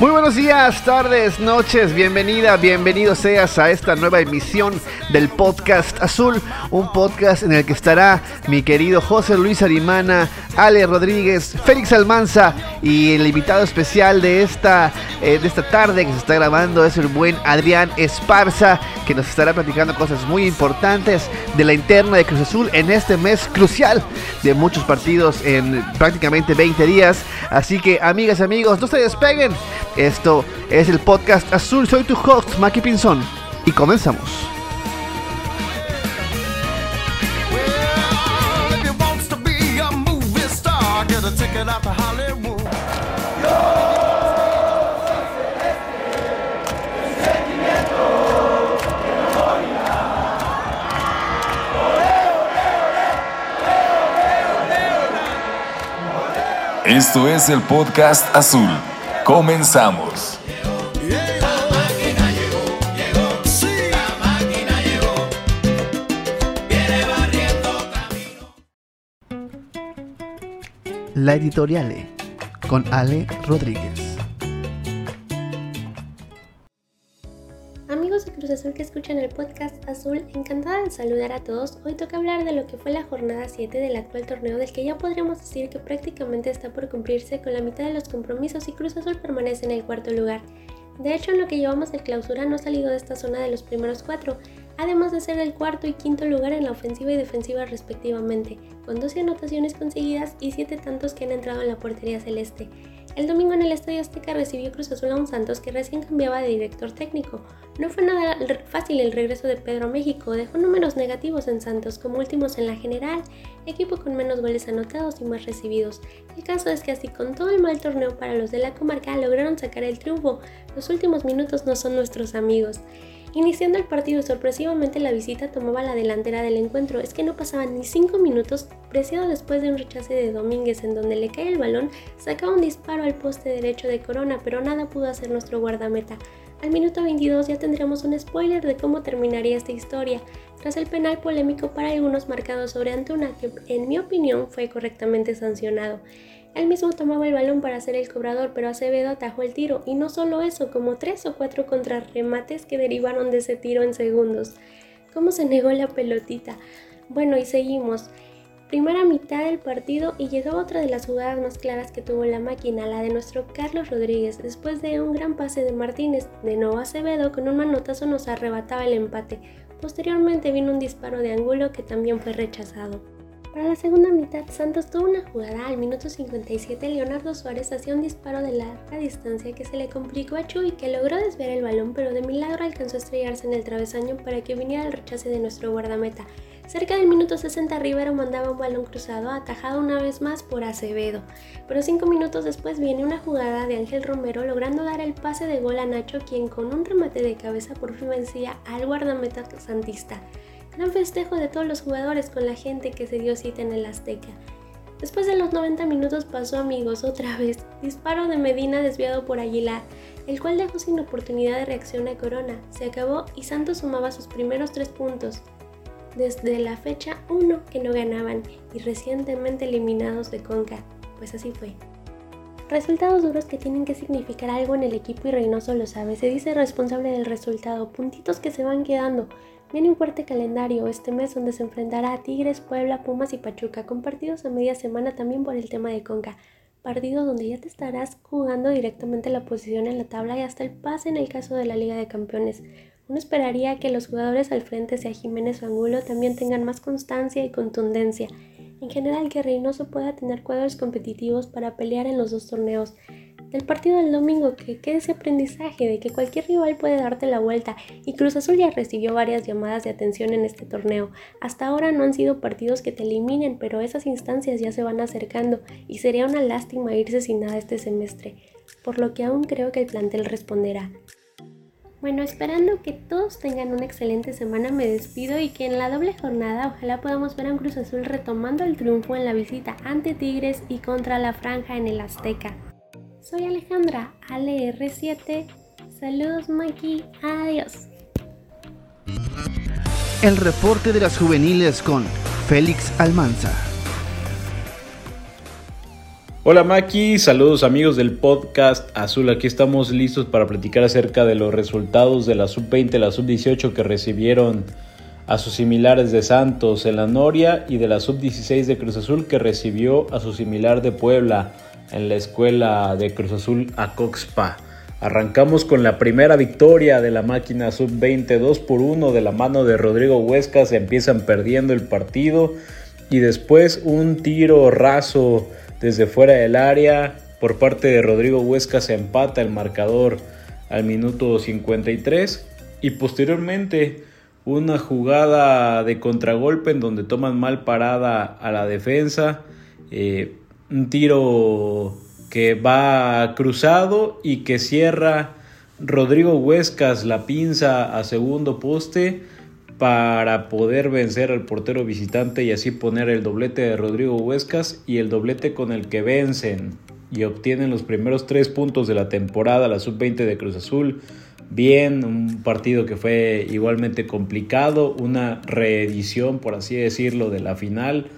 Muy buenos días, tardes, noches, bienvenida, bienvenido seas a esta nueva emisión del podcast Azul, un podcast en el que estará mi querido José Luis Arimana, Ale Rodríguez, Félix Almanza y el invitado especial de esta, eh, de esta tarde que se está grabando es el buen Adrián Esparza, que nos estará platicando cosas muy importantes de la interna de Cruz Azul en este mes crucial de muchos partidos en prácticamente 20 días. Así que amigas, amigos, no se despeguen. Esto es el podcast Azul. Soy tu host, Maki Pinzón. Y comenzamos. Esto es el podcast Azul. Comenzamos. La editorial con Ale Rodríguez. Que escuchan el podcast Azul, encantada de saludar a todos. Hoy toca hablar de lo que fue la jornada 7 del actual torneo, del que ya podríamos decir que prácticamente está por cumplirse con la mitad de los compromisos y Cruz Azul permanece en el cuarto lugar. De hecho, en lo que llevamos de clausura no ha salido de esta zona de los primeros cuatro, además de ser el cuarto y quinto lugar en la ofensiva y defensiva respectivamente, con 12 anotaciones conseguidas y 7 tantos que han entrado en la portería celeste. El domingo en el Estadio Azteca recibió Cruz Azul a un Santos que recién cambiaba de director técnico. No fue nada fácil el regreso de Pedro a México, dejó números negativos en Santos, como últimos en la general, equipo con menos goles anotados y más recibidos. El caso es que así con todo el mal torneo para los de la comarca lograron sacar el triunfo. Los últimos minutos no son nuestros amigos. Iniciando el partido, sorpresivamente la visita tomaba la delantera del encuentro. Es que no pasaban ni 5 minutos, Preciado después de un rechace de Domínguez en donde le cae el balón, sacaba un disparo al poste derecho de Corona, pero nada pudo hacer nuestro guardameta. Al minuto 22 ya tendríamos un spoiler de cómo terminaría esta historia, tras el penal polémico para algunos marcados sobre Antuna, que en mi opinión fue correctamente sancionado. Él mismo tomaba el balón para hacer el cobrador, pero Acevedo atajó el tiro, y no solo eso, como tres o cuatro contrarremates que derivaron de ese tiro en segundos. ¿Cómo se negó la pelotita? Bueno, y seguimos. Primera mitad del partido y llegaba otra de las jugadas más claras que tuvo la máquina, la de nuestro Carlos Rodríguez. Después de un gran pase de Martínez, de nuevo Acevedo con un manotazo nos arrebataba el empate. Posteriormente vino un disparo de ángulo que también fue rechazado. Para la segunda mitad, Santos tuvo una jugada al minuto 57. Leonardo Suárez hacía un disparo de larga distancia que se le complicó a Chuy, que logró desviar el balón, pero de milagro alcanzó a estrellarse en el travesaño para que viniera el rechace de nuestro guardameta. Cerca del minuto 60 Rivero mandaba un balón cruzado, atajado una vez más por Acevedo, pero cinco minutos después viene una jugada de Ángel Romero logrando dar el pase de gol a Nacho, quien con un remate de cabeza por fin vencía al guardameta santista. Gran festejo de todos los jugadores con la gente que se dio cita en el Azteca. Después de los 90 minutos pasó amigos otra vez. Disparo de Medina desviado por Aguilar, el cual dejó sin oportunidad de reacción a Corona. Se acabó y Santos sumaba sus primeros tres puntos. Desde la fecha 1 que no ganaban y recientemente eliminados de Conca. Pues así fue. Resultados duros que tienen que significar algo en el equipo y Reynoso lo sabe. Se dice responsable del resultado, puntitos que se van quedando, Viene un fuerte calendario este mes donde se enfrentará a Tigres, Puebla, Pumas y Pachuca, con partidos a media semana también por el tema de Conca. Partidos donde ya te estarás jugando directamente la posición en la tabla y hasta el pase en el caso de la Liga de Campeones. Uno esperaría que los jugadores al frente, sea Jiménez o Angulo, también tengan más constancia y contundencia. En general, que Reynoso pueda tener cuadros competitivos para pelear en los dos torneos del partido del domingo, que quede ese aprendizaje de que cualquier rival puede darte la vuelta y Cruz Azul ya recibió varias llamadas de atención en este torneo. Hasta ahora no han sido partidos que te eliminen, pero esas instancias ya se van acercando y sería una lástima irse sin nada este semestre, por lo que aún creo que el plantel responderá. Bueno, esperando que todos tengan una excelente semana, me despido y que en la doble jornada ojalá podamos ver a un Cruz Azul retomando el triunfo en la visita ante Tigres y contra la Franja en el Azteca. Soy Alejandra, ALR7. Saludos, Maki. Adiós. El reporte de las juveniles con Félix Almanza. Hola Maki, saludos amigos del podcast Azul. Aquí estamos listos para platicar acerca de los resultados de la sub-20 y la sub-18 que recibieron a sus similares de Santos en la Noria y de la sub-16 de Cruz Azul que recibió a su similar de Puebla en la escuela de Cruz Azul Acoxpa. Arrancamos con la primera victoria de la máquina sub-20, 2 por 1 de la mano de Rodrigo Huesca, se empiezan perdiendo el partido y después un tiro raso desde fuera del área por parte de Rodrigo Huesca se empata el marcador al minuto 53 y posteriormente una jugada de contragolpe en donde toman mal parada a la defensa, eh, un tiro que va cruzado y que cierra Rodrigo Huescas la pinza a segundo poste para poder vencer al portero visitante y así poner el doblete de Rodrigo Huescas y el doblete con el que vencen y obtienen los primeros tres puntos de la temporada, la sub-20 de Cruz Azul. Bien, un partido que fue igualmente complicado, una reedición, por así decirlo, de la final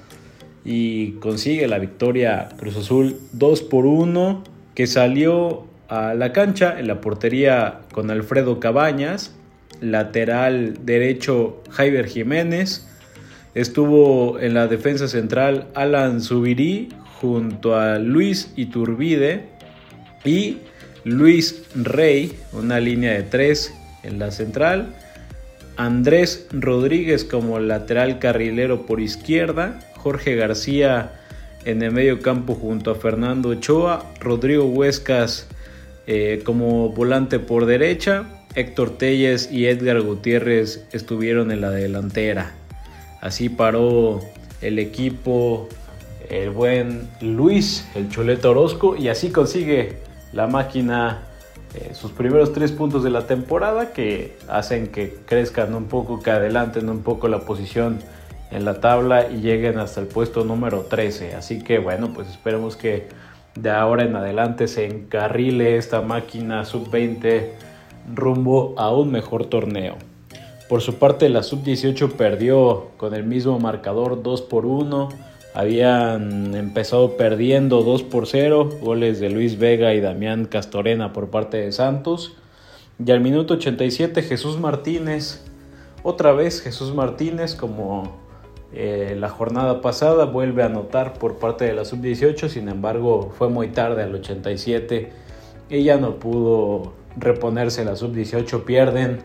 y consigue la victoria Cruz Azul 2 por 1 que salió a la cancha en la portería con Alfredo Cabañas, lateral derecho Jaiber Jiménez, estuvo en la defensa central Alan Zubirí junto a Luis Iturbide y Luis Rey, una línea de tres en la central, Andrés Rodríguez como lateral carrilero por izquierda, Jorge García en el medio campo junto a Fernando Ochoa, Rodrigo Huescas eh, como volante por derecha, Héctor Telles y Edgar Gutiérrez estuvieron en la delantera. Así paró el equipo, el buen Luis, el Choleto Orozco, y así consigue la máquina eh, sus primeros tres puntos de la temporada que hacen que crezcan un poco, que adelanten un poco la posición en la tabla y lleguen hasta el puesto número 13. Así que bueno, pues esperemos que de ahora en adelante se encarrile esta máquina sub-20 rumbo a un mejor torneo. Por su parte la sub-18 perdió con el mismo marcador 2 por 1. Habían empezado perdiendo 2 por 0, goles de Luis Vega y Damián Castorena por parte de Santos. Y al minuto 87 Jesús Martínez, otra vez Jesús Martínez como eh, la jornada pasada vuelve a anotar por parte de la sub-18, sin embargo fue muy tarde al 87. Ella no pudo reponerse, la sub-18 pierden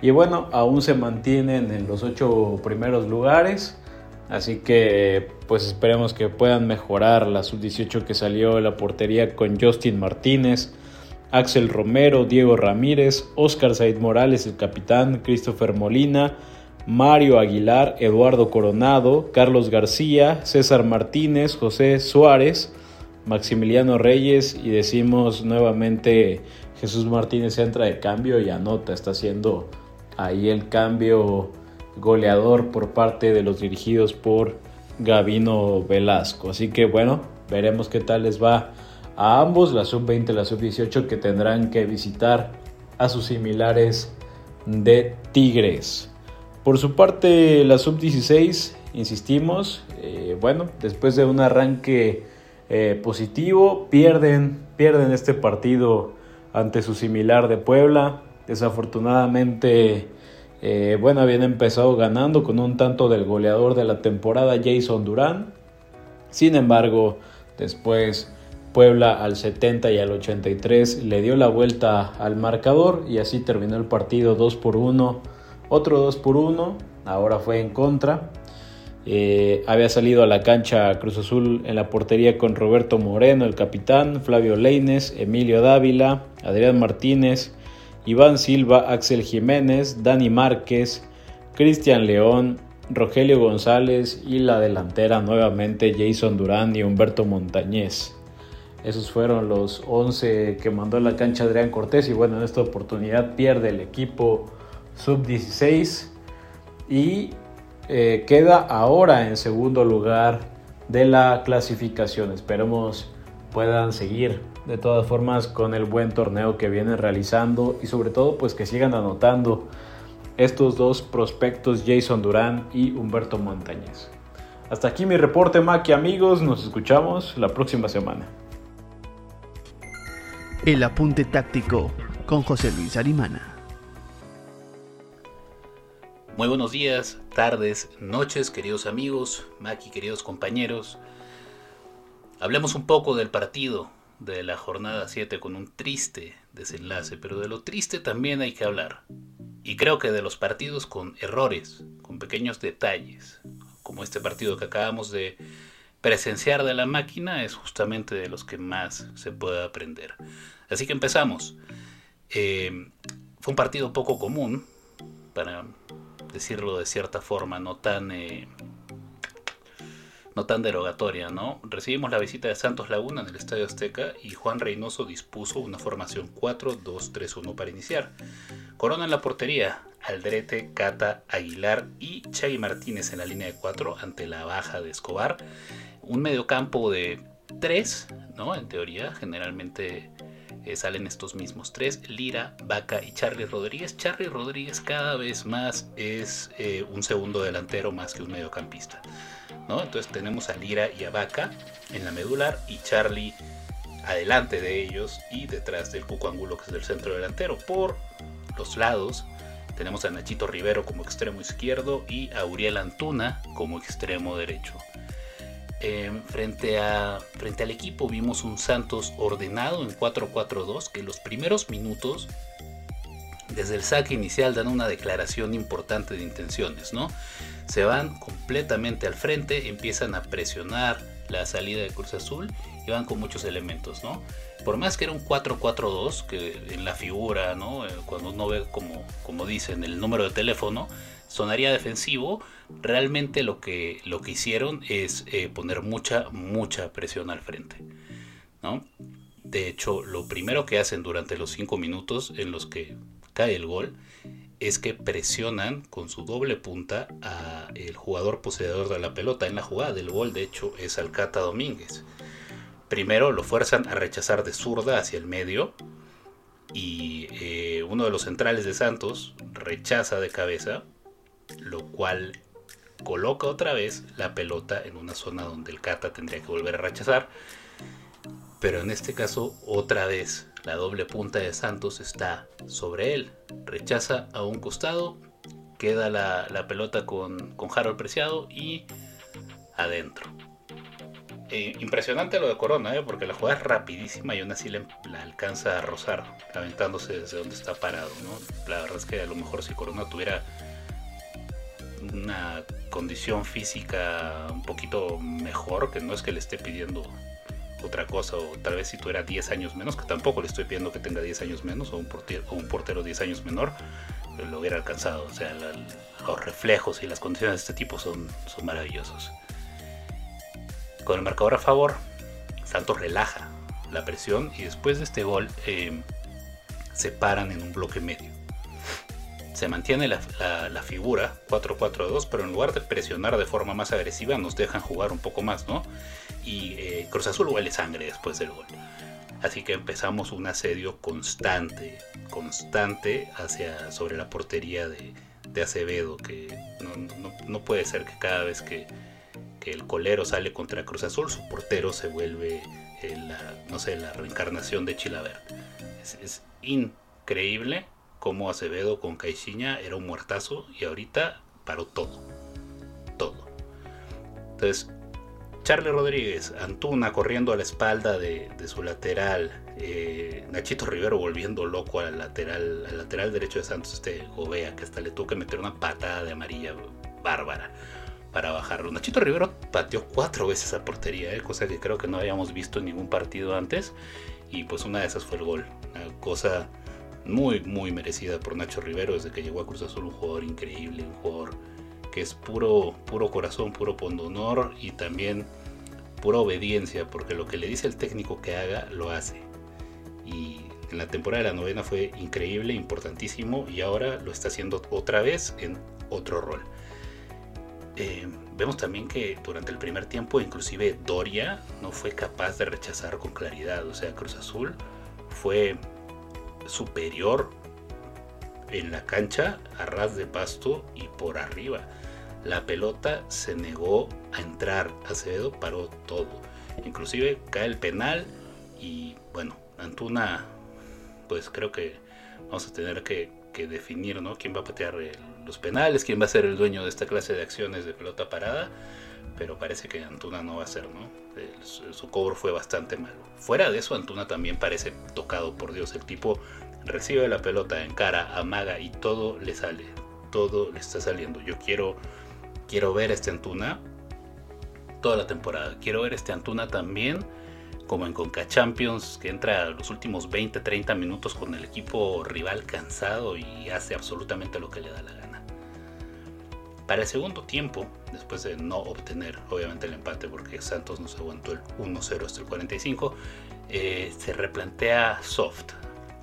y bueno, aún se mantienen en los ocho primeros lugares. Así que pues esperemos que puedan mejorar la sub-18 que salió de la portería con Justin Martínez, Axel Romero, Diego Ramírez, Oscar Said Morales, el capitán, Christopher Molina, Mario Aguilar, Eduardo Coronado, Carlos García, César Martínez, José Suárez, Maximiliano Reyes y decimos nuevamente Jesús Martínez entra de cambio y anota, está haciendo ahí el cambio goleador por parte de los dirigidos por Gavino Velasco. Así que bueno, veremos qué tal les va a ambos, la sub-20 y la sub-18 que tendrán que visitar a sus similares de Tigres. Por su parte, la sub-16, insistimos, eh, bueno, después de un arranque eh, positivo, pierden, pierden este partido ante su similar de Puebla. Desafortunadamente, eh, bueno, habían empezado ganando con un tanto del goleador de la temporada, Jason Durán. Sin embargo, después Puebla al 70 y al 83 le dio la vuelta al marcador y así terminó el partido 2 por 1 otro 2 por 1, ahora fue en contra. Eh, había salido a la cancha Cruz Azul en la portería con Roberto Moreno, el capitán, Flavio Leines, Emilio Dávila, Adrián Martínez, Iván Silva, Axel Jiménez, Dani Márquez, Cristian León, Rogelio González y la delantera nuevamente Jason Durán y Humberto Montañez. Esos fueron los 11 que mandó a la cancha Adrián Cortés y bueno, en esta oportunidad pierde el equipo sub-16 y eh, queda ahora en segundo lugar de la clasificación. Esperemos puedan seguir de todas formas con el buen torneo que vienen realizando y sobre todo pues que sigan anotando estos dos prospectos Jason Durán y Humberto Montañez. Hasta aquí mi reporte Maki amigos, nos escuchamos la próxima semana. El apunte táctico con José Luis Arimana. Muy buenos días, tardes, noches, queridos amigos, Maki, queridos compañeros. Hablemos un poco del partido de la jornada 7 con un triste desenlace, pero de lo triste también hay que hablar. Y creo que de los partidos con errores, con pequeños detalles, como este partido que acabamos de presenciar de la máquina, es justamente de los que más se puede aprender. Así que empezamos. Eh, fue un partido poco común, para decirlo de cierta forma, no tan, eh, no tan derogatoria, ¿no? Recibimos la visita de Santos Laguna en el Estadio Azteca y Juan Reynoso dispuso una formación 4-2-3-1 para iniciar. Corona en la portería, Aldrete, Cata, Aguilar y Chay Martínez en la línea de 4 ante la baja de Escobar. Un mediocampo de 3, ¿no? En teoría, generalmente eh, salen estos mismos tres, Lira, Vaca y Charlie Rodríguez. Charlie Rodríguez cada vez más es eh, un segundo delantero más que un mediocampista. ¿no? Entonces tenemos a Lira y a Vaca en la medular y Charlie adelante de ellos y detrás del Cuco Angulo que es el centro delantero. Por los lados tenemos a Nachito Rivero como extremo izquierdo y a Uriel Antuna como extremo derecho. Em, frente, a, frente al equipo vimos un Santos ordenado en 4-4-2 que los primeros minutos desde el saque inicial dan una declaración importante de intenciones, ¿no? Se van completamente al frente, empiezan a presionar la salida de Cruz Azul y van con muchos elementos, ¿no? Por más que era un 4-4-2, que en la figura, ¿no? Eh, cuando uno ve como, como dicen el número de teléfono, sonaría defensivo, realmente lo que, lo que hicieron es eh, poner mucha, mucha presión al frente. ¿no? De hecho, lo primero que hacen durante los 5 minutos en los que cae el gol es que presionan con su doble punta a el jugador poseedor de la pelota. En la jugada del gol, de hecho, es Alcata Domínguez. Primero lo fuerzan a rechazar de zurda hacia el medio y eh, uno de los centrales de Santos rechaza de cabeza lo cual coloca otra vez la pelota en una zona donde el Cata tendría que volver a rechazar. Pero en este caso, otra vez, la doble punta de Santos está sobre él. Rechaza a un costado, queda la, pelota con, con, Harold Preciado y adentro. Eh, impresionante lo de Corona, ¿eh? porque la jugada es rapidísima y aún así la, alcanza a rozar, aventándose desde donde está parado. La verdad es que a lo mejor si Corona tuviera una condición física un poquito mejor, que no es que le esté pidiendo otra cosa, o tal vez si tuviera 10 años menos, que tampoco le estoy pidiendo que tenga 10 años menos, o un portero, o un portero 10 años menor, lo hubiera alcanzado. O sea, los reflejos y las condiciones de este tipo son, son maravillosos. Con el marcador a favor, Santos relaja la presión y después de este gol eh, se paran en un bloque medio se mantiene la, figura 4-4-2, pero en lugar de presionar de forma más agresiva, nos dejan jugar un poco más, ¿no? Y eh, Cruz Azul huele sangre después del gol. Así que empezamos un asedio constante, constante hacia, sobre la portería de, Acevedo, que no, puede ser que cada vez que, el colero sale contra Cruz Azul, su portero se vuelve, eh, la, no sé, la reencarnación de Chilaver. es increíble como Acevedo con Caixinha era un muertazo y ahorita paró todo. Todo. Entonces, Charlie Rodríguez, Antuna corriendo a la espalda de, su lateral, eh, Nachito Rivero volviendo loco al lateral, al lateral derecho de Santos, este Gobea, que hasta le tuvo que meter una patada de amarilla bárbara para bajarlo. Nachito Rivero pateó cuatro veces a portería, eh, cosa que creo que no habíamos visto en ningún partido antes. Y pues una de esas fue el gol. Una cosa muy, muy merecida por Nacho Rivero desde que llegó a Cruz Azul, un jugador increíble, un jugador que es puro, puro corazón, puro pondonor y también pura obediencia, porque lo que le dice el técnico que haga, lo hace. Y en la temporada de la novena fue increíble, importantísimo, y ahora lo está haciendo otra vez en otro rol. Eh, vemos también que durante el primer tiempo, inclusive Doria no fue capaz de rechazar con claridad. O sea, Cruz Azul fue superior en la cancha a ras de pasto y por arriba. La pelota se negó a entrar. Acevedo paró todo. Inclusive cae el penal y bueno, Antuna pues creo que vamos a tener que, definir ¿no? quién va a patear los penales, quién va a ser el dueño de esta clase de acciones de pelota parada, pero parece que Antuna no va a ser, ¿no? su cobro fue bastante malo. Fuera de eso, Antuna también parece tocado por Dios. El tipo recibe la pelota en cara, amaga y todo le sale, todo le está saliendo. Yo quiero, quiero ver este Antuna toda la temporada. Quiero ver este Antuna también como en Conca Champions, que entra los últimos 20-30 minutos con el equipo rival cansado y hace absolutamente lo que le da la gana. Para el segundo tiempo, después de no obtener obviamente el empate porque Santos no se aguantó el 1-0 hasta el 45, eh, se replantea soft.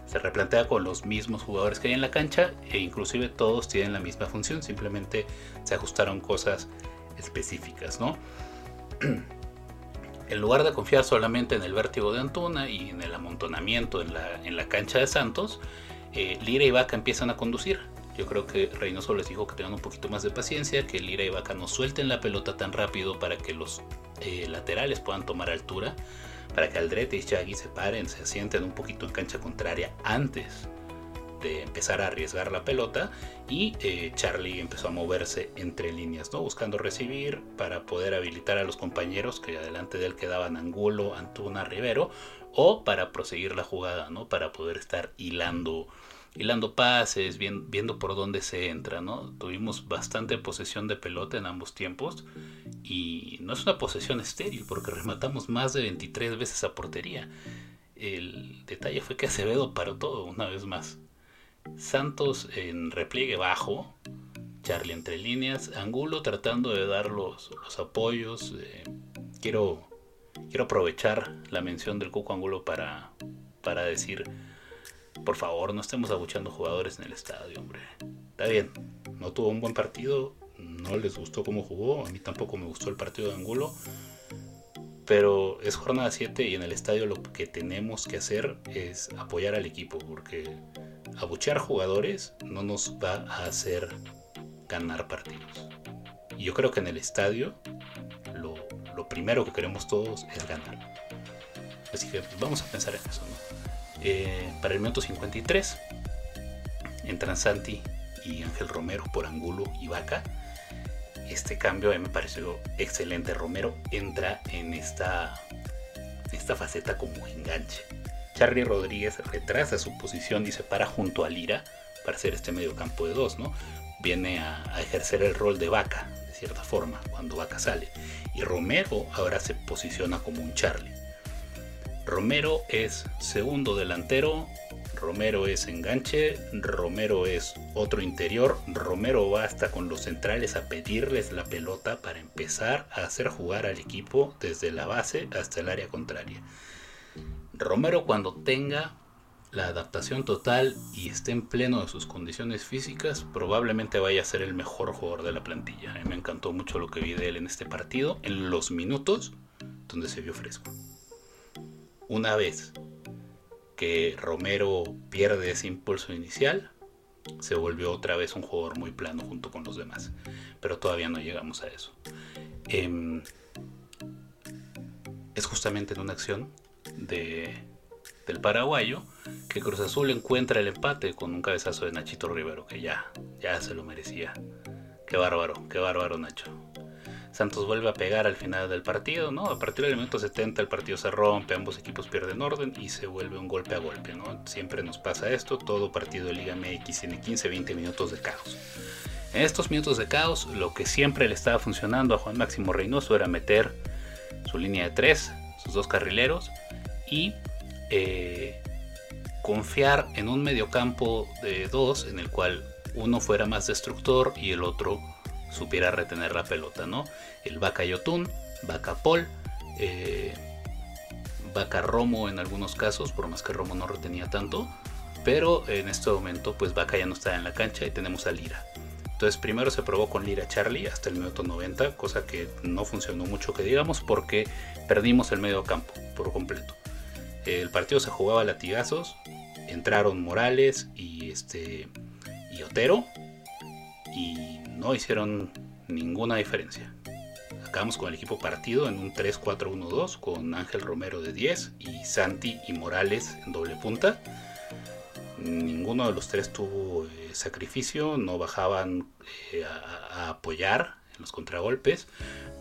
Se replantea con los mismos jugadores que hay en la cancha e inclusive todos tienen la misma función, simplemente se ajustaron cosas específicas, ¿no? en lugar de confiar solamente en el vértigo de Antuna y en el amontonamiento en la, en la cancha de Santos, eh, Lira y Vaca empiezan a conducir. Yo creo que Reynoso les dijo que tengan un poquito más de paciencia, que Lira y Vaca no suelten la pelota tan rápido para que los eh, laterales puedan tomar altura, para que Aldrete y Chagui se paren, se asienten un poquito en cancha contraria antes de empezar a arriesgar la pelota y eh, Charlie empezó a moverse entre líneas, ¿no? buscando recibir para poder habilitar a los compañeros que adelante de él quedaban Angulo, Antuna, Rivero o para proseguir la jugada, ¿no? para poder estar hilando hilando pases, viendo, por dónde se entra, ¿no? Tuvimos bastante posesión de pelota en ambos tiempos y no es una posesión estéril porque rematamos más de 23 veces a portería. El detalle fue que Acevedo paró todo una vez más. Santos en repliegue bajo, Charlie entre líneas, Angulo tratando de dar los, apoyos. Eh, quiero, quiero aprovechar la mención del Cuco Angulo para, para decir, por favor, no estemos abuchando jugadores en el estadio, hombre. Está bien, no tuvo un buen partido, no les gustó cómo jugó, a mí tampoco me gustó el partido de Angulo. Pero es jornada 7 y en el estadio lo que tenemos que hacer es apoyar al equipo porque abuchear jugadores no nos va a hacer ganar partidos. Y yo creo que en el estadio lo, primero que queremos todos es ganar. Así que vamos a pensar en eso. Eh, para el minuto 53 entran Santi y Ángel Romero por Angulo y Vaca. Este cambio a mí me pareció excelente. Romero entra en esta, esta faceta como enganche Charlie Rodríguez retrasa su posición y se para junto a Lira para hacer este medio campo de dos, ¿no? Viene a, ejercer el rol de vaca, de cierta forma, cuando vaca sale. Y Romero ahora se posiciona como un Charlie. Romero es segundo delantero, Romero es enganche, Romero es otro interior, Romero va hasta con los centrales a pedirles la pelota para empezar a hacer jugar al equipo desde la base hasta el área contraria. Romero cuando tenga la adaptación total y esté en pleno de sus condiciones físicas, probablemente vaya a ser el mejor jugador de la plantilla. Me encantó mucho lo que vi de él en este partido, en los minutos donde se vio fresco. Una vez que Romero pierde ese impulso inicial, se volvió otra vez un jugador muy plano junto con los demás. Pero todavía no llegamos a eso. Em, es justamente en una acción del paraguayo, que Cruz Azul encuentra el empate con un cabezazo de Nachito Rivero, que ya, ya se lo merecía. Qué bárbaro, qué bárbaro Nacho. Santos vuelve a pegar al final del partido, ¿no? A partir del minuto 70 el partido se rompe, ambos equipos pierden orden y se vuelve un golpe a golpe, ¿no? Siempre nos pasa esto, todo partido de Liga MX tiene 15-20 minutos de caos. En estos minutos de caos, lo que siempre le estaba funcionando a Juan Máximo Reynoso era meter su línea de 3, sus dos carrileros, y eh, confiar en un mediocampo de dos en el cual uno fuera más destructor y el otro supiera retener la pelota, ¿no? El Vaca Yotun, Vaca Paul, eh, Vaca Romo en algunos casos, por más que Romo no retenía tanto, pero en este momento pues Vaca ya no está en la cancha y tenemos a Lira. Entonces primero se probó con Lira Charlie hasta el minuto 90, cosa que no funcionó mucho que digamos porque perdimos el medio campo por completo. El partido se jugaba a latigazos. Entraron Morales y este y Otero y no hicieron ninguna diferencia. Acabamos con el equipo partido en un 3-4-1-2 con Ángel Romero de 10 y Santi y Morales en doble punta. ninguno de los tres tuvo eh, sacrificio, no bajaban eh, a, apoyar en los contragolpes,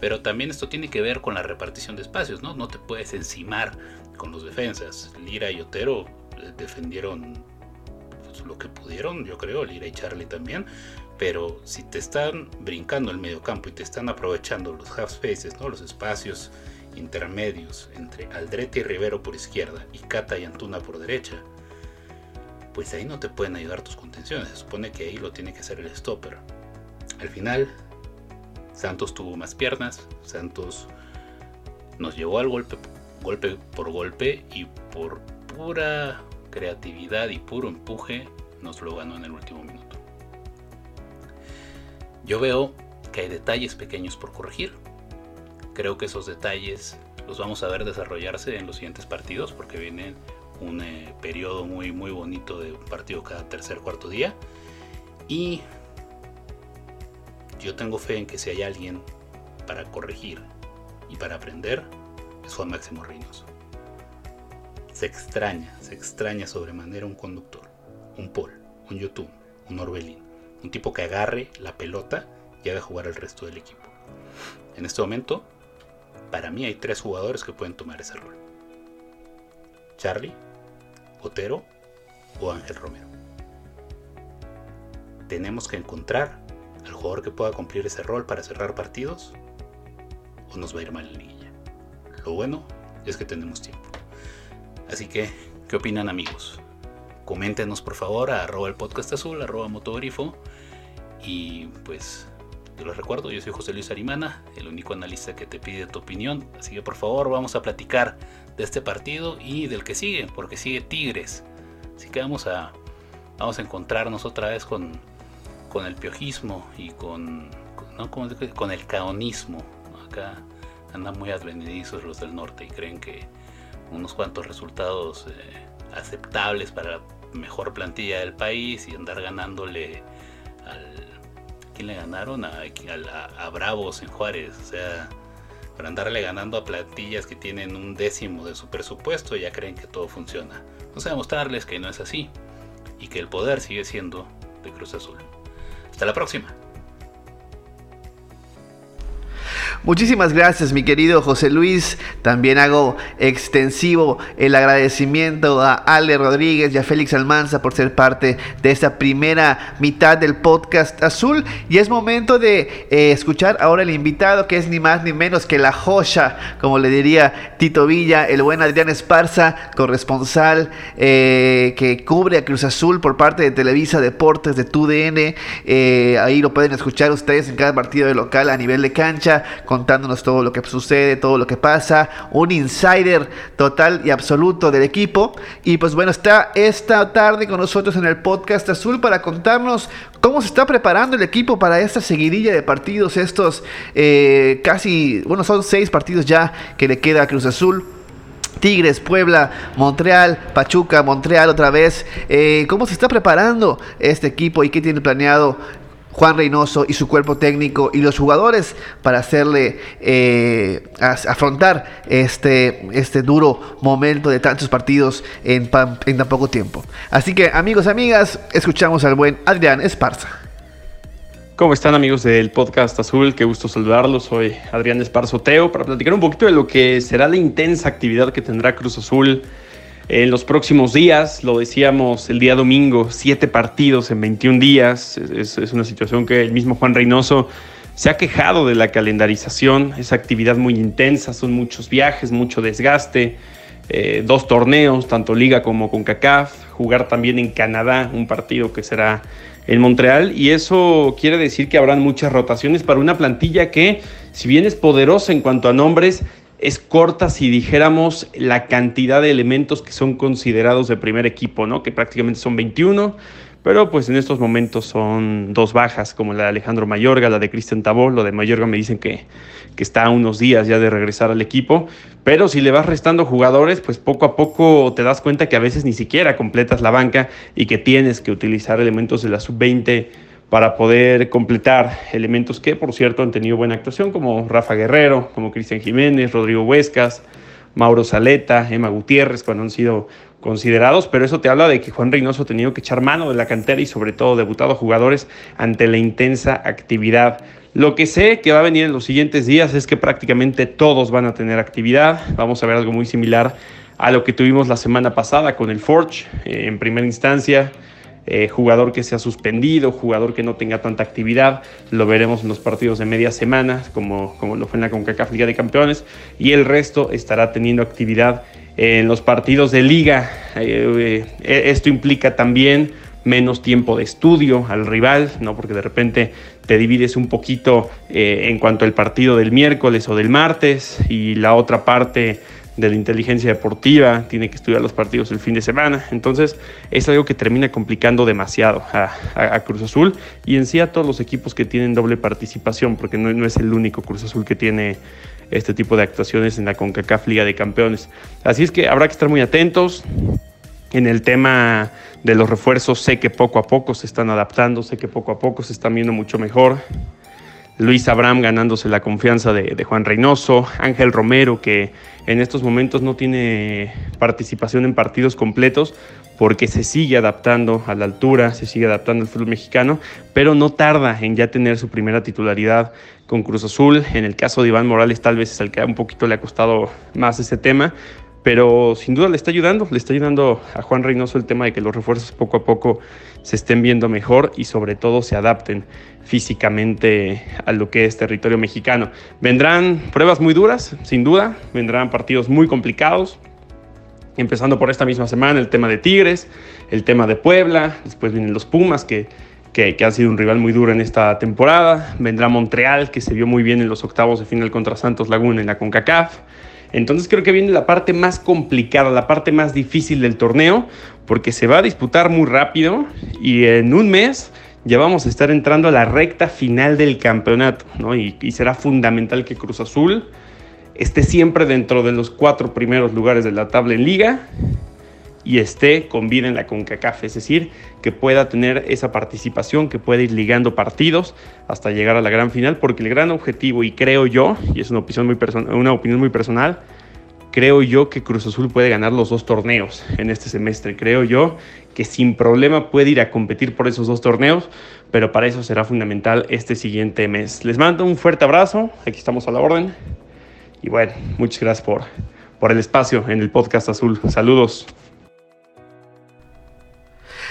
pero también esto tiene que ver con la repartición de espacios, ¿no? No te puedes encimar con los defensas. Lira y Otero eh, defendieron pues, lo que pudieron, yo creo, Lira y Charlie también, pero si te están brincando el medio campo y te están aprovechando los half spaces, ¿no? los espacios intermedios entre Aldrete y Rivero por izquierda y Cata y Antuna por derecha, pues ahí no te pueden ayudar tus contenciones. Se supone que ahí lo tiene que hacer el stopper. Al final, Santos tuvo más piernas, Santos nos llevó al golpe, golpe por golpe y por pura creatividad y puro empuje nos lo ganó en el último minuto. Yo veo que hay detalles pequeños por corregir. Creo que esos detalles los vamos a ver desarrollarse en los siguientes partidos porque viene un eh, periodo muy muy bonito de un partido cada tercer cuarto día y yo tengo fe en que si hay alguien para corregir y para aprender es Juan Máximo Reynoso. Se extraña, se extraña sobremanera un conductor, un Paul, un YouTube, un Orbelín, un tipo que agarre la pelota y haga jugar al resto del equipo. En este momento, para mí hay tres jugadores que pueden tomar ese rol. Charlie, Otero o Ángel Romero. Tenemos que encontrar al jugador que pueda cumplir ese rol para cerrar partidos o nos va a ir mal en liguilla. Lo bueno es que tenemos tiempo. Así que, ¿qué opinan amigos? Coméntenos por favor a arroba el podcast azul, arroba motogrifo. Y pues, te lo recuerdo, yo soy José Luis Arimana, el único analista que te pide tu opinión. Así que por favor vamos a platicar de este partido y del que sigue, porque sigue Tigres. Así que vamos a, vamos a encontrarnos otra vez con, con el piojismo y con, ¿no? el caonismo. Acá andan muy advenedizos los del norte y creen que unos cuantos resultados eh, aceptables para la mejor plantilla del país y andar ganándole al... ¿Quién le ganaron? A, Bravos en Juárez. O sea, para andarle ganando a plantillas que tienen un décimo de su presupuesto ya creen que todo funciona. Vamos a demostrarles que no es así y que el poder sigue siendo de Cruz Azul. Hasta la próxima. Muchísimas gracias, mi querido José Luis. También hago extensivo el agradecimiento a Ale Rodríguez y a Félix Almanza por ser parte de esta primera mitad del podcast azul. Y es momento de eh, escuchar ahora el invitado, que es ni más ni menos que la joya, como le diría Tito Villa, el buen Adrián Esparza, corresponsal eh, que cubre a Cruz Azul por parte de Televisa Deportes de TUDN. Eh, ahí lo pueden escuchar ustedes en cada partido de local a nivel de cancha contándonos todo lo que sucede, todo lo que pasa, un insider total y absoluto del equipo. Y pues bueno, está esta tarde con nosotros en el podcast azul para contarnos cómo se está preparando el equipo para esta seguidilla de partidos, estos eh, casi, bueno, son seis partidos ya que le queda a Cruz Azul. Tigres, Puebla, Montreal, Pachuca, Montreal otra vez. Eh, ¿Cómo se está preparando este equipo y qué tiene planeado Juan Reynoso y su cuerpo técnico y los jugadores para hacerle eh, afrontar este, este duro momento de tantos partidos en, tan poco tiempo. Así que amigos, amigas, escuchamos al buen Adrián Esparza. ¿Cómo están amigos del podcast Azul? Qué gusto saludarlos. Soy Adrián Teo para platicar un poquito de lo que será la intensa actividad que tendrá Cruz Azul en los próximos días, lo decíamos el día domingo, siete partidos en 21 días. Es, una situación que el mismo Juan Reynoso se ha quejado de la calendarización. Es actividad muy intensa, son muchos viajes, mucho desgaste. Eh, dos torneos, tanto Liga como con CACAF. Jugar también en Canadá, un partido que será en Montreal. Y eso quiere decir que habrán muchas rotaciones para una plantilla que, si bien es poderosa en cuanto a nombres, es corta si dijéramos la cantidad de elementos que son considerados de primer equipo, ¿no? Que prácticamente son 21, pero pues en estos momentos son dos bajas, como la de Alejandro Mayorga, la de Cristian Tabó, lo de Mayorga me dicen que, que está a unos días ya de regresar al equipo, pero si le vas restando jugadores, pues poco a poco te das cuenta que a veces ni siquiera completas la banca y que tienes que utilizar elementos de la sub-20 para poder completar elementos que, por cierto, han tenido buena actuación, como Rafa Guerrero, como Cristian Jiménez, Rodrigo Huescas, Mauro Saleta, Emma Gutiérrez, cuando han sido considerados, pero eso te habla de que Juan Reynoso ha tenido que echar mano de la cantera y sobre todo debutado jugadores ante la intensa actividad. Lo que sé que va a venir en los siguientes días es que prácticamente todos van a tener actividad. Vamos a ver algo muy similar a lo que tuvimos la semana pasada con el Forge eh, en primera instancia. Eh, jugador que sea suspendido, jugador que no tenga tanta actividad, lo veremos en los partidos de media semana, como, como lo fue en la CONCACAF Liga de Campeones, y el resto estará teniendo actividad en los partidos de liga. Eh, esto implica también menos tiempo de estudio al rival, ¿no? porque de repente te divides un poquito en cuanto al partido del miércoles o del martes y la otra parte de la inteligencia deportiva, tiene que estudiar los partidos el fin de semana. Entonces es algo que termina complicando demasiado a, Cruz Azul y en sí a todos los equipos que tienen doble participación, porque no, no, es el único Cruz Azul que tiene este tipo de actuaciones en la CONCACAF Liga de Campeones. Así es que habrá que estar muy atentos. En el tema de los refuerzos sé que poco a poco se están adaptando, sé que poco a poco se están viendo mucho mejor. Luis Abraham ganándose la confianza de, Juan Reynoso, Ángel Romero que en estos momentos no tiene participación en partidos completos porque se sigue adaptando a la altura, se sigue adaptando al fútbol mexicano, pero no tarda en ya tener su primera titularidad con Cruz Azul. En el caso de Iván Morales tal vez es el que un poquito le ha costado más ese tema, pero sin duda le está ayudando, le está ayudando a Juan Reynoso el tema de que los refuerzos poco a poco se estén viendo mejor y sobre todo se adapten físicamente a lo que es territorio mexicano. Vendrán pruebas muy duras, sin duda, vendrán partidos muy complicados, empezando por esta misma semana el tema de Tigres, el tema de Puebla, después vienen los Pumas que, que, han sido un rival muy duro en esta temporada, vendrá Montreal que se vio muy bien en los octavos de final contra Santos Laguna en la CONCACAF, entonces creo que viene la parte más complicada, la parte más difícil del torneo, porque se va a disputar muy rápido y en un mes ya vamos a estar entrando a la recta final del campeonato, ¿no? Y, y será fundamental que Cruz Azul esté siempre dentro de los cuatro primeros lugares de la tabla en liga y esté con vida en la CONCACAF, es decir, que pueda tener esa participación, que pueda ir ligando partidos hasta llegar a la gran final, porque el gran objetivo, y creo yo, y es una opinión muy, una opinión muy personal, creo yo que Cruz Azul puede ganar los dos torneos en este semestre. Creo yo que sin problema puede ir a competir por esos dos torneos, pero para eso será fundamental este siguiente mes. Les mando un fuerte abrazo, aquí estamos a la orden. Y bueno, muchas gracias por, por el espacio en el podcast azul. Saludos.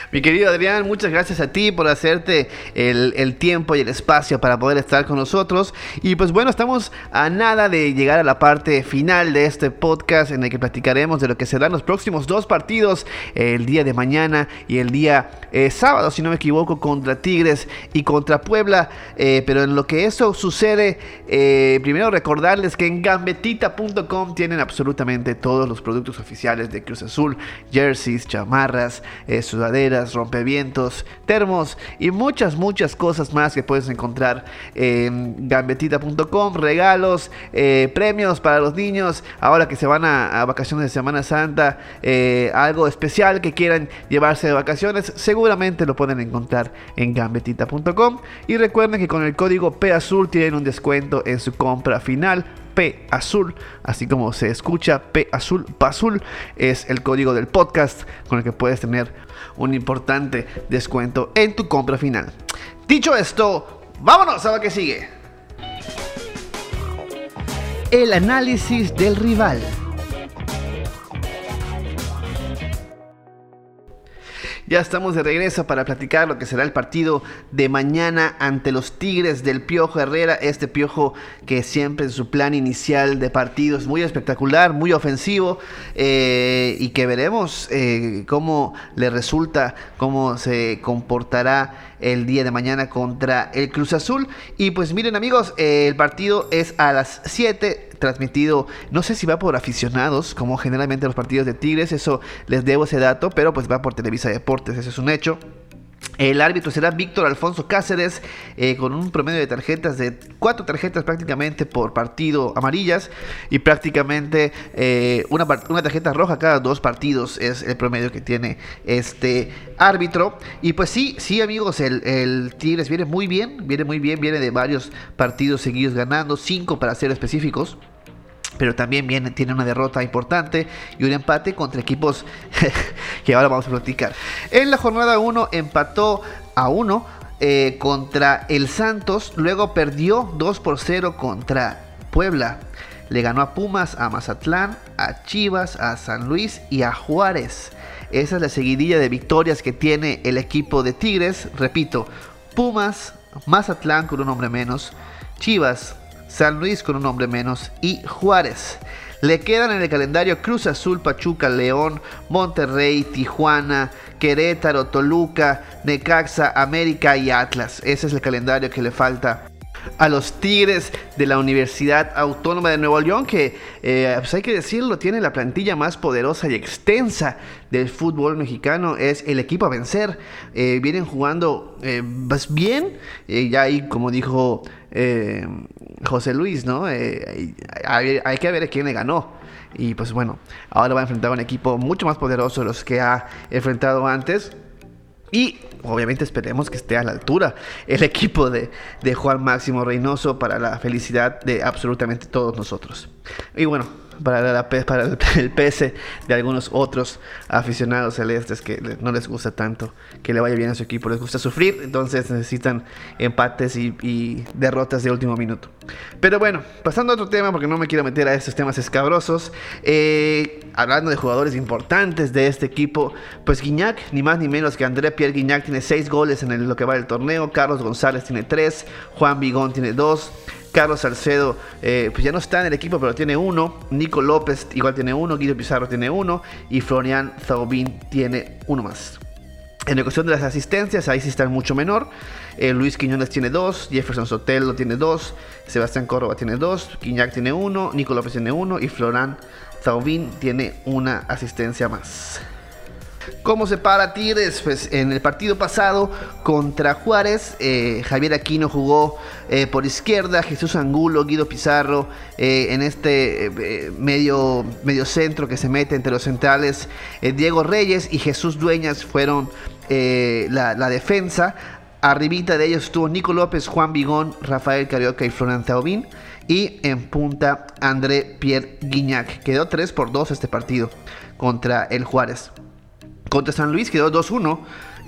Mi querido Adrián, muchas gracias a ti por hacerte el, tiempo y el espacio para poder estar con nosotros. Y pues bueno, estamos a nada de llegar a la parte final de este podcast en el que platicaremos de lo que serán los próximos dos partidos, el día de mañana y el día eh, sábado, si no me equivoco, contra Tigres y contra Puebla. Eh, pero en lo que eso sucede, eh, primero recordarles que en gambetita.com tienen absolutamente todos los productos oficiales de Cruz Azul, jerseys, chamarras, sudaderas rompevientos, termos y muchas, muchas cosas más que puedes encontrar en gambetita.com. Regalos, eh, premios para los niños, ahora que se van a, vacaciones de Semana Santa, eh, algo especial que quieran llevarse de vacaciones, seguramente lo pueden encontrar en gambetita.com. Y recuerden que con el código P tienen un descuento en su compra final P Azul, así como se escucha P Azul, P Azul es el código del podcast con el que puedes tener un importante descuento en tu compra final. Dicho esto, vámonos a lo que sigue. El análisis del rival. Ya estamos de regreso para platicar lo que será el partido de mañana ante los Tigres del Piojo Herrera. Este Piojo que siempre en su plan inicial de partido es muy espectacular, muy ofensivo eh, y que veremos eh, cómo le resulta, cómo se comportará el día de mañana contra el Cruz Azul. Y pues miren amigos, el partido es a las 7, transmitido, no sé si va por aficionados, como generalmente los partidos de Tigres, eso les debo ese dato, pero pues va por Televisa Deportes, eso es un hecho. El árbitro será Víctor Alfonso Cáceres, eh, con un promedio de tarjetas de cuatro tarjetas prácticamente por partido amarillas y prácticamente eh, una, una, tarjeta roja cada dos partidos es el promedio que tiene este árbitro. Y pues sí, sí amigos, el, el Tigres viene muy bien, viene muy bien, viene de varios partidos seguidos ganando, cinco para ser específicos. Pero también viene, tiene una derrota importante y un empate contra equipos que ahora vamos a platicar. En la jornada 1 empató a 1 eh, contra el Santos, luego perdió 2 por 0 contra Puebla. Le ganó a Pumas, a Mazatlán, a Chivas, a San Luis y a Juárez. Esa es la seguidilla de victorias que tiene el equipo de Tigres. Repito, Pumas, Mazatlán con un hombre menos, Chivas, San Luis con un hombre menos y Juárez. Le quedan en el calendario Cruz Azul, Pachuca, León, Monterrey, Tijuana, Querétaro, Toluca, Necaxa, América y Atlas. Ese es el calendario que le falta a los Tigres de la Universidad Autónoma de Nuevo León, que eh, pues hay que decirlo, tiene la plantilla más poderosa y extensa del fútbol mexicano, es el equipo a vencer. Eh, vienen jugando eh, bien, ya ahí como dijo José Luis, ¿no? Hay, hay, que ver quién le ganó. Y pues bueno, ahora va a enfrentar a un equipo mucho más poderoso de los que ha enfrentado antes. Y obviamente esperemos que esté a la altura el equipo de, de, Juan Máximo Reynoso para la felicidad de absolutamente todos nosotros. Y bueno, para, la, para el, PS de algunos otros aficionados celestes que no les gusta tanto que le vaya bien a su equipo, les gusta sufrir, entonces necesitan empates y, derrotas de último minuto. Pero bueno, pasando a otro tema, porque no me quiero meter a estos temas escabrosos, eh, hablando de jugadores importantes de este equipo, pues Guiñac, ni más ni menos que André Pierre Guiñac, tiene 6 goles en lo que va del torneo, Carlos González tiene 3, Juan Vigón tiene 2. Carlos Salcedo, eh, pues ya no está en el equipo, pero tiene uno. Nico López igual tiene uno. Guido Pizarro tiene uno. Y Florian Zaubin tiene uno más. En la cuestión de las asistencias, ahí sí está mucho menor. Eh, Luis Quiñones tiene dos, Jefferson Sotelo tiene dos, Sebastián Córdoba tiene dos, Quiñac tiene uno, Nico López tiene uno y Florian Zaubin tiene una asistencia más. ¿Cómo se para Tigres? Pues en el partido pasado contra Juárez, eh, Javier Aquino jugó eh, por izquierda, Jesús Angulo, Guido Pizarro, eh, en este medio, medio centro que se mete entre los centrales, Diego Reyes y Jesús Dueñas fueron la, defensa. Arribita de ellos estuvo Nico López, Juan Vigón, Rafael Carioca y Florian Taubín. Y en punta André Pierre Guignac. Quedó 3 por 2 este partido contra el Juárez. Contra San Luis quedó 2-1.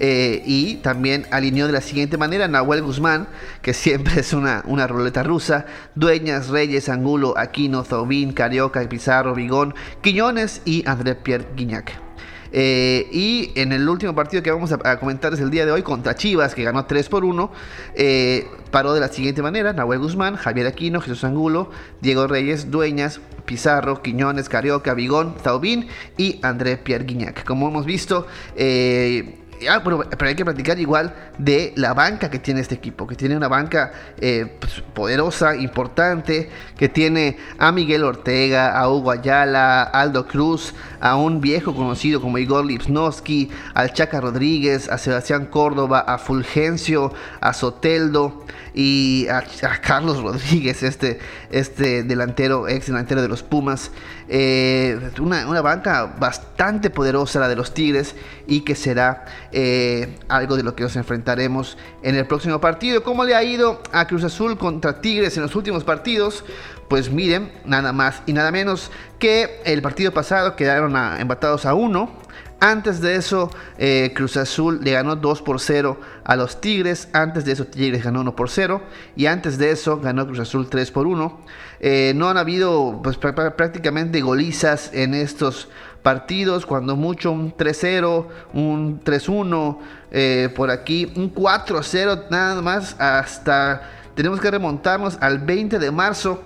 Eh, y también alineó de la siguiente manera Nahuel Guzmán, que siempre es una, una ruleta rusa, Dueñas, Reyes, Angulo, Aquino, Zobín, Carioca, Pizarro, Vigón, Quiñones y André Pierre Guignac. Eh, y en el último partido que vamos a, comentar es el día de hoy contra Chivas, que ganó 3 por 1. Eh, paró de la siguiente manera: Nahuel Guzmán, Javier Aquino, Jesús Angulo, Diego Reyes, Dueñas, Pizarro, Quiñones, Carioca, Vigón, Taubín y André Pierre Guignac. Como hemos visto, eh, Ah, pero, hay que platicar igual de la banca que tiene este equipo, que tiene una banca eh, pues, poderosa, importante, que tiene a Miguel Ortega, a Hugo Ayala, a Aldo Cruz, a un viejo conocido como Igor Lipsnowski, al Chaca Rodríguez, a Sebastián Córdoba, a Fulgencio, a Soteldo y a, Carlos Rodríguez, este, este delantero, ex delantero de los Pumas. Eh, una, una banca bastante poderosa la de los Tigres y que será eh, algo de lo que nos enfrentaremos en el próximo partido. ¿Cómo le ha ido a Cruz Azul contra Tigres en los últimos partidos? Pues miren, nada más y nada menos que el partido pasado quedaron embatados a uno. Antes de eso, eh, Cruz Azul le ganó 2 por 0 a los Tigres. Antes de eso, Tigres ganó 1 por 0. Y antes de eso, ganó Cruz Azul 3 por 1. Eh, no han habido pues, prácticamente golizas en estos partidos, cuando mucho un 3-0, un 3-1, eh, por aquí un 4-0 nada más, hasta tenemos que remontarnos al 20 de marzo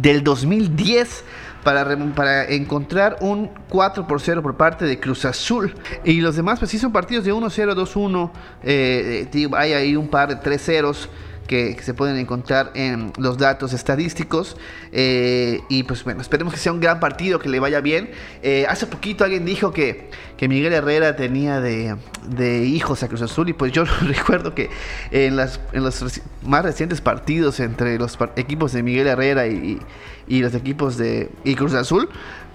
del 2010 para, encontrar un 4 por 0 por parte de Cruz Azul. Y los demás, pues sí son partidos de 1-0, 2-1. Eh, eh, hay ahí un par de 3 que, se pueden encontrar en los datos estadísticos. Eh, y pues bueno, esperemos que sea un gran partido, que le vaya bien. Eh, hace poquito alguien dijo que, que Miguel Herrera tenía de, de, hijos a Cruz Azul y pues yo recuerdo que en, las, en los más recientes partidos entre los equipos de Miguel Herrera y, y los equipos de y Cruz Azul,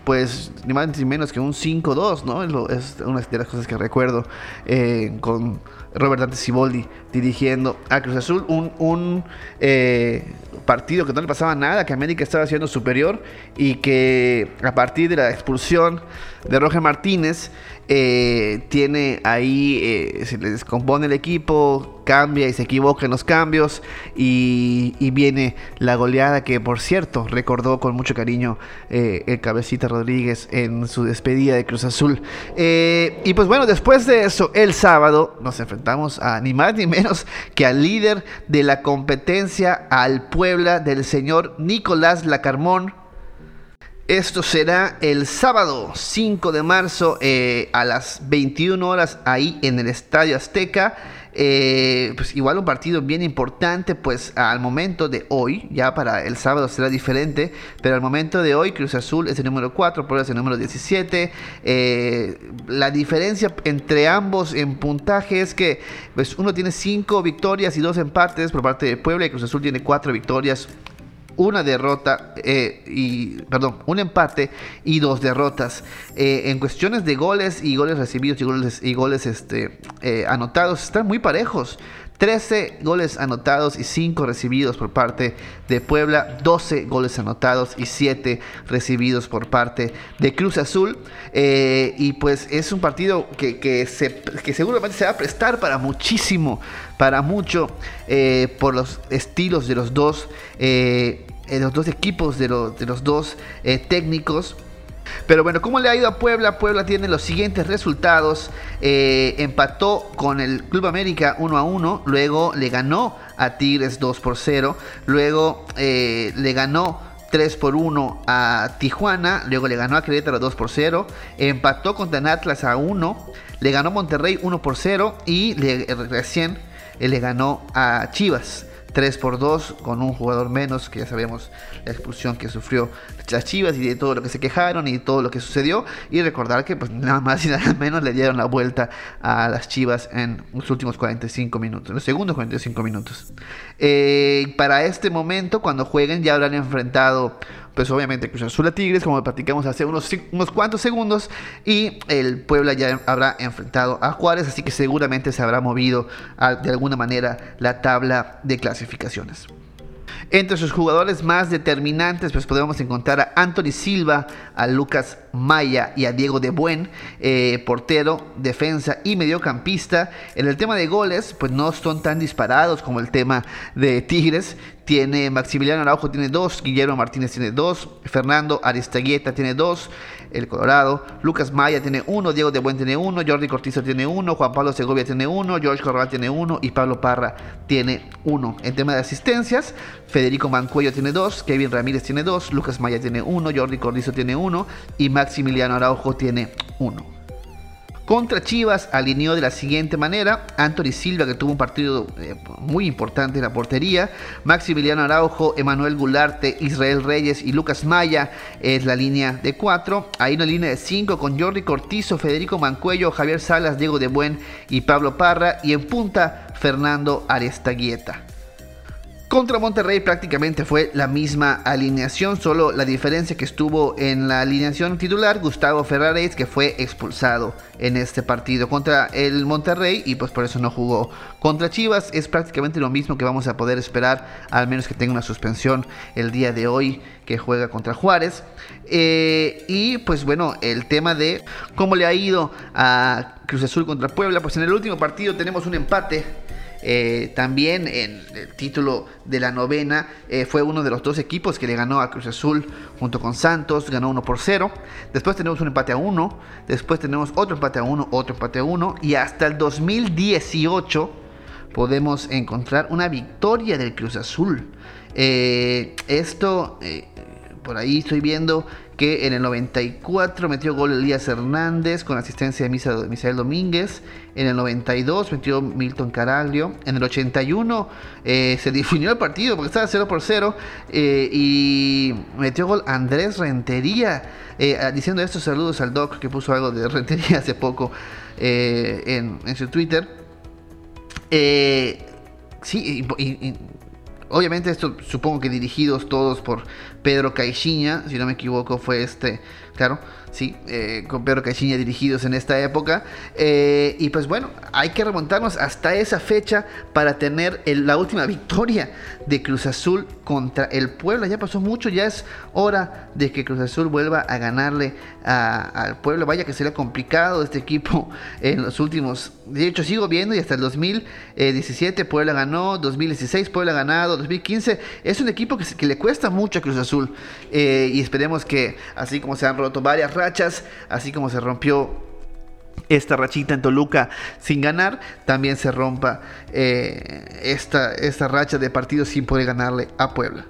pues ni más ni menos que un 5-2, ¿no? Es una de las cosas que recuerdo eh, con Robert Dante Siboldi dirigiendo a Cruz Azul. Un, un eh, partido que no le pasaba nada, que América estaba siendo superior y que a partir de la expulsión de Roger Martínez eh, tiene ahí, eh, se le descompone el equipo, cambia y se equivoca en los cambios y, viene la goleada que por cierto recordó con mucho cariño eh, el cabecita Rodríguez en su despedida de Cruz Azul. y pues bueno, después de eso, el sábado nos enfrentamos a ni más ni menos que al líder de la competencia, al Puebla del señor Nicolás Lacarmón esto será el sábado 5 de marzo eh, a las 21 horas ahí en el Estadio Azteca. Eh, pues igual un partido bien importante, pues al momento de hoy, ya para el sábado será diferente, pero al momento de hoy Cruz Azul es el número 4, Puebla es el número 17. Eh, la diferencia entre ambos en puntaje es que pues, uno tiene 5 victorias y 2 empates por parte de Puebla y Cruz Azul tiene 4 victorias una derrota eh, y perdón, un empate y dos derrotas. Eh, en cuestiones de goles y goles recibidos y goles, y goles este, eh, anotados están muy parejos. 13 goles anotados y 5 recibidos por parte de Puebla, 12 goles anotados y 7 recibidos por parte de Cruz Azul. y pues es un partido que, que, seguramente se va a prestar para muchísimo, para mucho, por los estilos de los dos. Eh, los dos equipos de, de los dos eh, técnicos. Pero bueno, ¿cómo le ha ido a Puebla? Puebla tiene los siguientes resultados. Eh, empató con el Club América 1 a 1. Luego le ganó a Tigres 2 por 0. Luego le ganó 3 por 1 a Tijuana. Luego le ganó a Querétaro 2 por 0. Empató contra Atlas a 1. Le ganó Monterrey 1 por 0. Y recién le ganó a Chivas 3 por 2 con un jugador menos, que ya sabemos la expulsión que sufrió las Chivas y de todo lo que se quejaron y todo lo que sucedió. Y recordar que pues nada más y nada menos le dieron la vuelta a las Chivas en los últimos 45 minutos, en los segundos 45 minutos. Eh, para este momento, cuando jueguen, ya habrán enfrentado pues obviamente Cruz Azul a Tigres, como platicamos hace unos, unos cuantos segundos, y el Puebla ya habrá enfrentado a Juárez, así que seguramente se habrá movido de alguna manera la tabla de clasificaciones. Entre sus jugadores más determinantes, pues podemos encontrar a Anthony Silva, a Lucas Maya y a Diego de Buen, eh, portero, defensa y mediocampista. En el tema de goles, pues no son tan disparados como el tema de Tigres. Tiene Maximiliano Araujo tiene dos, Guillermo Martínez tiene dos, Fernando Aristaguieta tiene dos, el Colorado, Lucas Maya tiene uno, Diego de Buen tiene uno, Jordi Cortizo tiene uno, Juan Pablo Segovia tiene uno, George Corral tiene uno y Pablo Parra tiene uno. En tema de asistencias, Federico Mancuello tiene dos, Kevin Ramírez tiene dos, Lucas Maya tiene uno, Jordi Cortizo tiene uno y Maximiliano Araujo tiene uno. Contra Chivas alineó de la siguiente manera: Anthony Silva, que tuvo un partido eh, muy importante en la portería, Maximiliano Araujo, Emanuel Gularte, Israel Reyes y Lucas Maya es la línea de 4. Hay una línea de 5 con Jordi Cortizo, Federico Mancuello, Javier Salas, Diego de Buen y Pablo Parra. Y en punta, Fernando Arestaguieta. Contra Monterrey prácticamente fue la misma alineación, solo la diferencia que estuvo en la alineación titular Gustavo Ferrares que fue expulsado en este partido contra el Monterrey y pues por eso no jugó. Contra Chivas es prácticamente lo mismo que vamos a poder esperar, al menos que tenga una suspensión el día de hoy que juega contra Juárez. Eh, y pues bueno, el tema de cómo le ha ido a Cruz Azul contra Puebla, pues en el último partido tenemos un empate eh, también en el título de la novena eh, fue uno de los dos equipos que le ganó a Cruz Azul junto con Santos, ganó 1 por 0. Después tenemos un empate a 1, después tenemos otro empate a 1, otro empate a 1 y hasta el 2018 podemos encontrar una victoria del Cruz Azul. Eh, esto, por ahí estoy viendo que en el 94 metió gol Elías Hernández con asistencia de Misael Domínguez. En el 92 metió Milton Caraglio. En el 81 eh, se definió el partido porque estaba 0 por 0. Eh, y metió gol Andrés Rentería. Eh, diciendo esto, saludos al Doc que puso algo de Rentería hace poco en, su Twitter. sí, y obviamente esto supongo que dirigidos todos por Pedro Caixinha, si no me equivoco fue este, claro, sí, eh, con Pedro Caixinha dirigidos en esta época. Eh, y pues bueno, hay que remontarnos hasta esa fecha para tener la última victoria de Cruz Azul contra el Puebla. Ya pasó mucho, ya es hora de que Cruz Azul vuelva a ganarle al Puebla. Vaya que sería complicado este equipo en los últimos, de hecho sigo viendo y hasta el 2017 Puebla ganó, 2016 Puebla ha ganado, 2015 es un equipo que, le cuesta mucho a Cruz Azul eh, y esperemos que así como se han roto varias así como se rompió esta rachita en Toluca sin ganar, también se rompa eh, esta, esta racha de partidos sin poder ganarle a Puebla.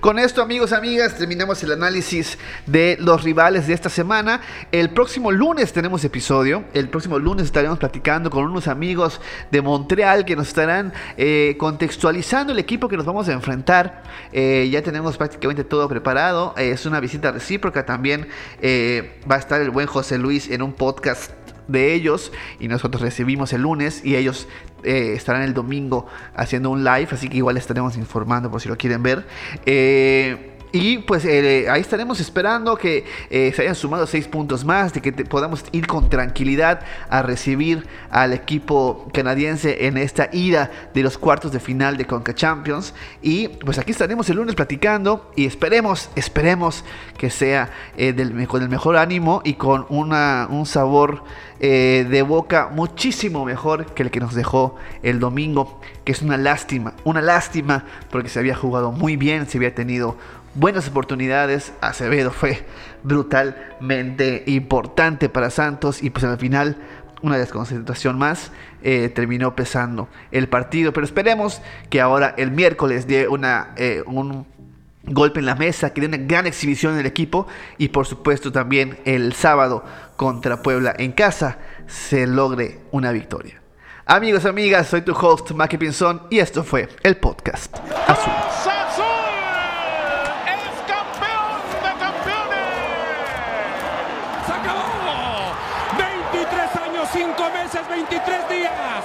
Con esto, amigos, amigas, terminamos el análisis de los rivales de esta semana. El próximo lunes tenemos episodio. El próximo lunes estaremos platicando con unos amigos de Montreal que nos estarán eh, contextualizando el equipo que nos vamos a enfrentar. Eh, ya tenemos prácticamente todo preparado. es una visita recíproca también. Eh, va a estar el buen José Luis en un podcast de ellos y nosotros recibimos el lunes y ellos eh, estarán el domingo haciendo un live, así que igual estaremos informando por si lo quieren ver. Eh, y pues eh, ahí estaremos esperando que se hayan sumado seis puntos más, de que podamos ir con tranquilidad a recibir al equipo canadiense en esta ida de los cuartos de final de Conca Champions. Y pues aquí estaremos el lunes platicando y esperemos, esperemos que sea con el mejor ánimo y con una, un sabor eh, de boca muchísimo mejor que el que nos dejó el domingo, que es una lástima, una lástima porque se había jugado muy bien, se había tenido buenas oportunidades, Acevedo fue brutalmente importante para Santos y pues al final una desconcentración más eh, terminó pesando el partido, pero esperemos que ahora el miércoles dé una, eh, un golpe en la mesa, que dé una gran exhibición en el equipo y por supuesto también el sábado contra Puebla en casa se logre una victoria. Amigos, amigas, soy tu host, Maki Pinzón, y esto fue el podcast Azul. es campeón de campeones. Se acabó. 23 años, 5 meses, 23 días.